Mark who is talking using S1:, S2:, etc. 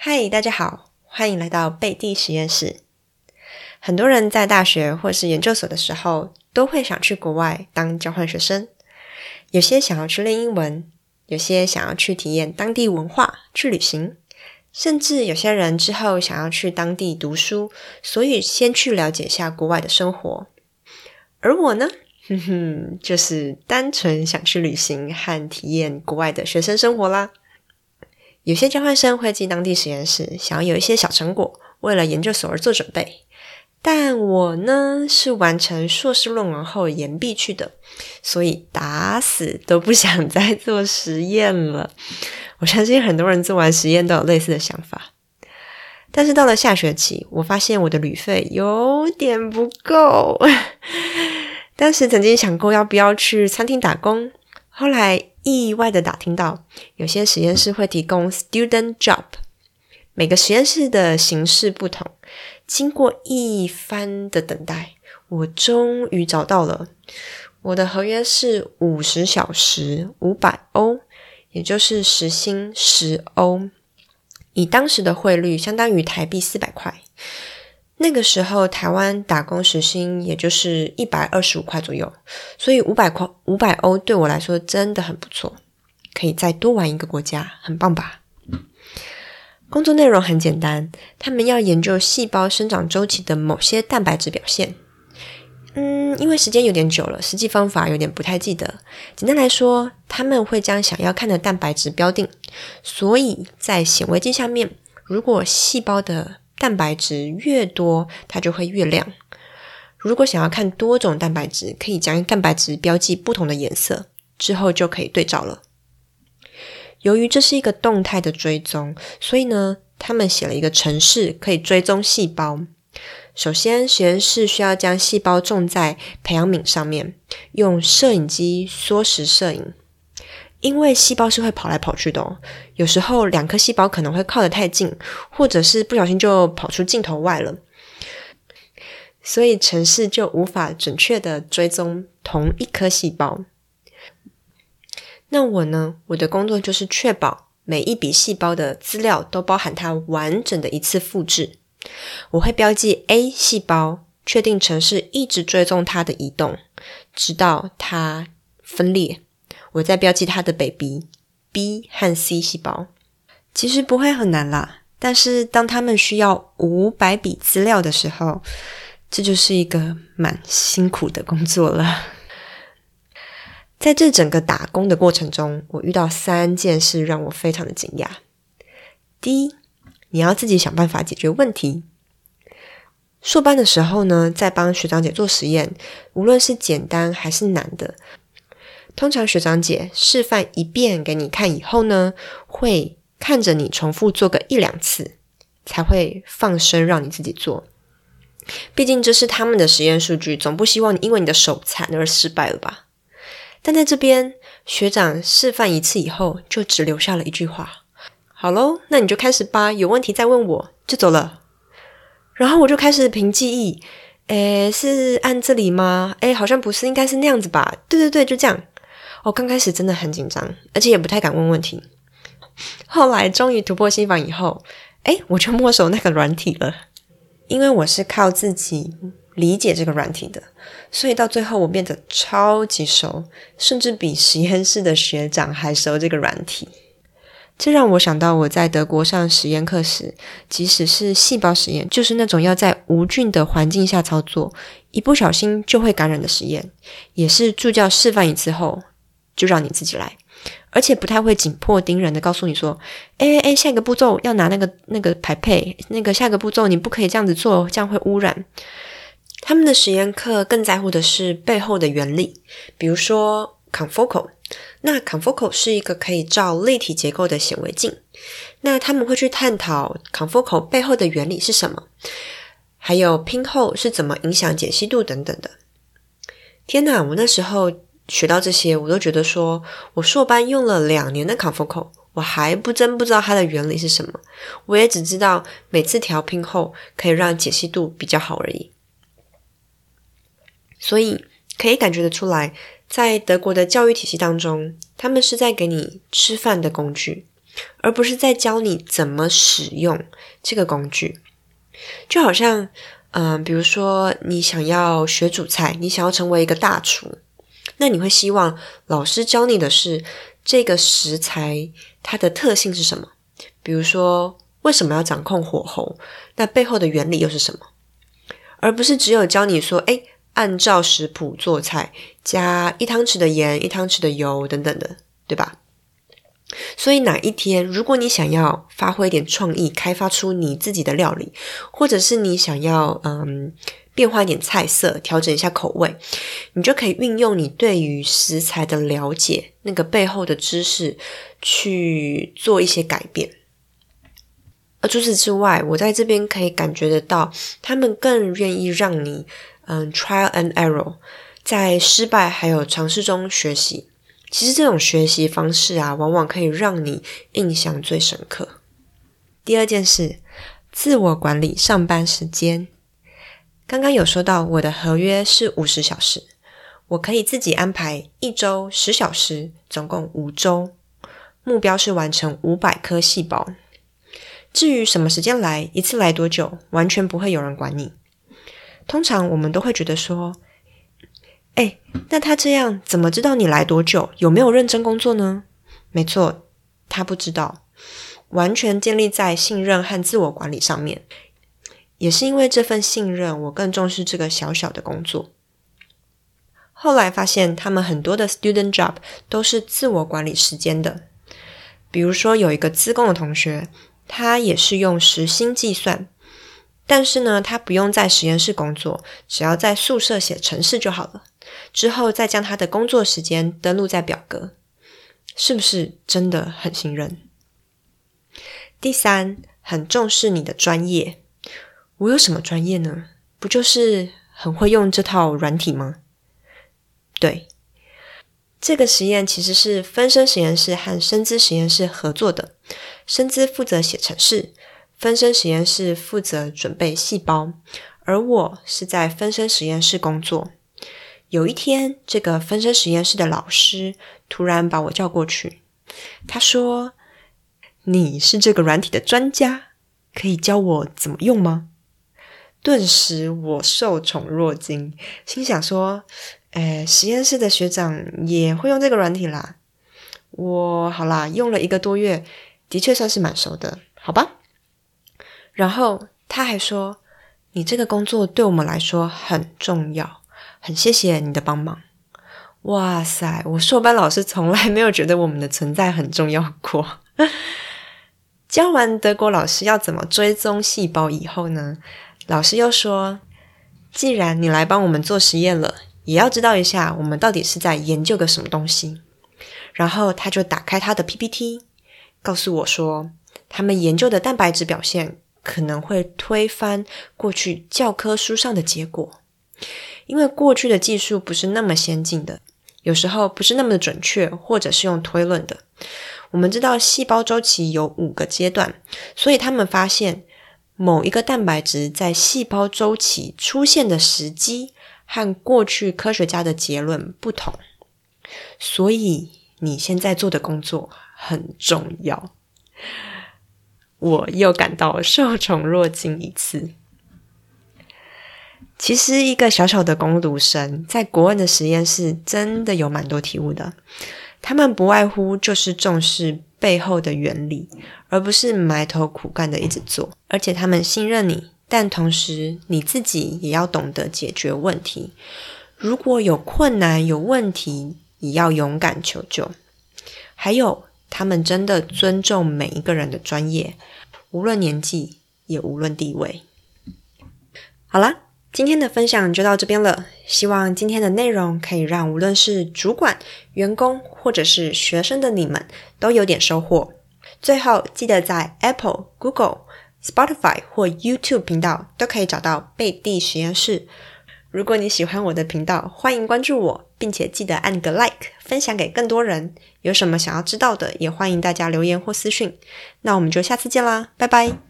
S1: 嗨，大家好，欢迎来到贝蒂实验室。很多人在大学或是研究所的时候，都会想去国外当交换学生。有些想要去练英文，有些想要去体验当地文化、去旅行，甚至有些人之后想要去当地读书，所以先去了解一下国外的生活。而我呢，哼哼，就是单纯想去旅行和体验国外的学生生活啦。有些交换生会进当地实验室，想要有一些小成果，为了研究所而做准备。但我呢，是完成硕士论文后延毕去的，所以打死都不想再做实验了。我相信很多人做完实验都有类似的想法。但是到了下学期，我发现我的旅费有点不够。当时曾经想过要不要去餐厅打工，后来。意外的打听到，有些实验室会提供 student job，每个实验室的形式不同。经过一番的等待，我终于找到了。我的合约是五十小时，五百欧，也就是时薪十欧，以当时的汇率，相当于台币四百块。那个时候，台湾打工时薪也就是一百二十五块左右，所以五百块五百欧对我来说真的很不错，可以再多玩一个国家，很棒吧？工作内容很简单，他们要研究细胞生长周期的某些蛋白质表现。嗯，因为时间有点久了，实际方法有点不太记得。简单来说，他们会将想要看的蛋白质标定，所以在显微镜下面，如果细胞的蛋白质越多，它就会越亮。如果想要看多种蛋白质，可以将蛋白质标记不同的颜色，之后就可以对照了。由于这是一个动态的追踪，所以呢，他们写了一个程式，可以追踪细胞。首先，实验室需要将细胞种在培养皿上面，用摄影机缩时摄影。因为细胞是会跑来跑去的，哦，有时候两颗细胞可能会靠得太近，或者是不小心就跑出镜头外了，所以城市就无法准确的追踪同一颗细胞。那我呢？我的工作就是确保每一笔细胞的资料都包含它完整的一次复制。我会标记 A 细胞，确定城市一直追踪它的移动，直到它分裂。我在标记它的 baby B 和 C 细胞，其实不会很难啦。但是当他们需要五百笔资料的时候，这就是一个蛮辛苦的工作了。在这整个打工的过程中，我遇到三件事让我非常的惊讶。第一，你要自己想办法解决问题。硕班的时候呢，在帮学长姐做实验，无论是简单还是难的。通常学长姐示范一遍给你看以后呢，会看着你重复做个一两次，才会放生让你自己做。毕竟这是他们的实验数据，总不希望你因为你的手残而失败了吧？但在这边，学长示范一次以后，就只留下了一句话：“好喽，那你就开始吧，有问题再问我。”就走了。然后我就开始凭记忆，诶，是按这里吗？诶，好像不是，应该是那样子吧？对对对，就这样。我刚开始真的很紧张，而且也不太敢问问题。后来终于突破心防以后，哎，我就摸熟那个软体了。因为我是靠自己理解这个软体的，所以到最后我变得超级熟，甚至比实验室的学长还熟这个软体。这让我想到我在德国上实验课时，即使是细胞实验，就是那种要在无菌的环境下操作，一不小心就会感染的实验，也是助教示范一次后。就让你自己来，而且不太会紧迫盯人的告诉你说：“哎哎，下一个步骤要拿那个那个排配，那个下一个步骤你不可以这样子做，这样会污染。”他们的实验课更在乎的是背后的原理，比如说 confocal。那 confocal 是一个可以照立体结构的显微镜，那他们会去探讨 confocal 背后的原理是什么，还有拼后是怎么影响解析度等等的。天哪，我那时候。学到这些，我都觉得说，我硕班用了两年的 confocal，我还不真不知道它的原理是什么。我也只知道每次调频后可以让解析度比较好而已。所以可以感觉得出来，在德国的教育体系当中，他们是在给你吃饭的工具。而不是在教你怎么使用这个工具。就好像，嗯，比如说你想要学煮菜，你想要成为一个大厨，那你会希望老师教你的是这个食材它的特性是什么？比如说为什么要掌控火候？那背后的原理又是什么？而不是只有教你说，哎，按照食谱做菜，加一汤匙的盐，一汤匙的油等等的，对吧？所以哪一天，如果你想要发挥一点创意，开发出你自己的料理，或者是你想要嗯变化一点菜色，调整一下口味，你就可以运用你对于食材的了解，那个背后的知识去做一些改变。而除此之外，我在这边可以感觉得到，他们更愿意让你嗯 trial and error，在失败还有尝试中学习。其实这种学习方式啊，往往可以让你印象最深刻。第二件事，自我管理上班时间。刚刚有说到，我的合约是五十小时，我可以自己安排一周十小时，总共五周，目标是完成五百颗细胞。至于什么时间来，一次来多久，完全不会有人管你。通常我们都会觉得说。哎，那他这样怎么知道你来多久？有没有认真工作呢？没错，他不知道，完全建立在信任和自我管理上面。也是因为这份信任，我更重视这个小小的工作。后来发现，他们很多的 student job 都是自我管理时间的。比如说，有一个资工的同学，他也是用时薪计算，但是呢，他不用在实验室工作，只要在宿舍写程式就好了。之后再将他的工作时间登录在表格，是不是真的很信任？第三，很重视你的专业。我有什么专业呢？不就是很会用这套软体吗？对，这个实验其实是分身实验室和深资实验室合作的，深资负责写程式，分身实验室负责准备细胞，而我是在分身实验室工作。有一天，这个分身实验室的老师突然把我叫过去。他说：“你是这个软体的专家，可以教我怎么用吗？”顿时我受宠若惊，心想说：“哎，实验室的学长也会用这个软体啦。”我好啦，用了一个多月，的确算是蛮熟的，好吧。然后他还说：“你这个工作对我们来说很重要。”很谢谢你的帮忙，哇塞！我硕班老师从来没有觉得我们的存在很重要过。教完德国老师要怎么追踪细胞以后呢？老师又说，既然你来帮我们做实验了，也要知道一下我们到底是在研究个什么东西。然后他就打开他的 PPT，告诉我说，他们研究的蛋白质表现可能会推翻过去教科书上的结果。因为过去的技术不是那么先进的，有时候不是那么的准确，或者是用推论的。我们知道细胞周期有五个阶段，所以他们发现某一个蛋白质在细胞周期出现的时机和过去科学家的结论不同。所以你现在做的工作很重要。我又感到受宠若惊一次。其实，一个小小的攻读生在国外的实验室真的有蛮多体悟的。他们不外乎就是重视背后的原理，而不是埋头苦干的一直做。而且他们信任你，但同时你自己也要懂得解决问题。如果有困难、有问题，也要勇敢求救。还有，他们真的尊重每一个人的专业，无论年纪，也无论地位。好啦。今天的分享就到这边了，希望今天的内容可以让无论是主管、员工或者是学生的你们都有点收获。最后记得在 Apple、Google、Spotify 或 YouTube 频道都可以找到贝蒂实验室。如果你喜欢我的频道，欢迎关注我，并且记得按个 Like，分享给更多人。有什么想要知道的，也欢迎大家留言或私讯。那我们就下次见啦，拜拜。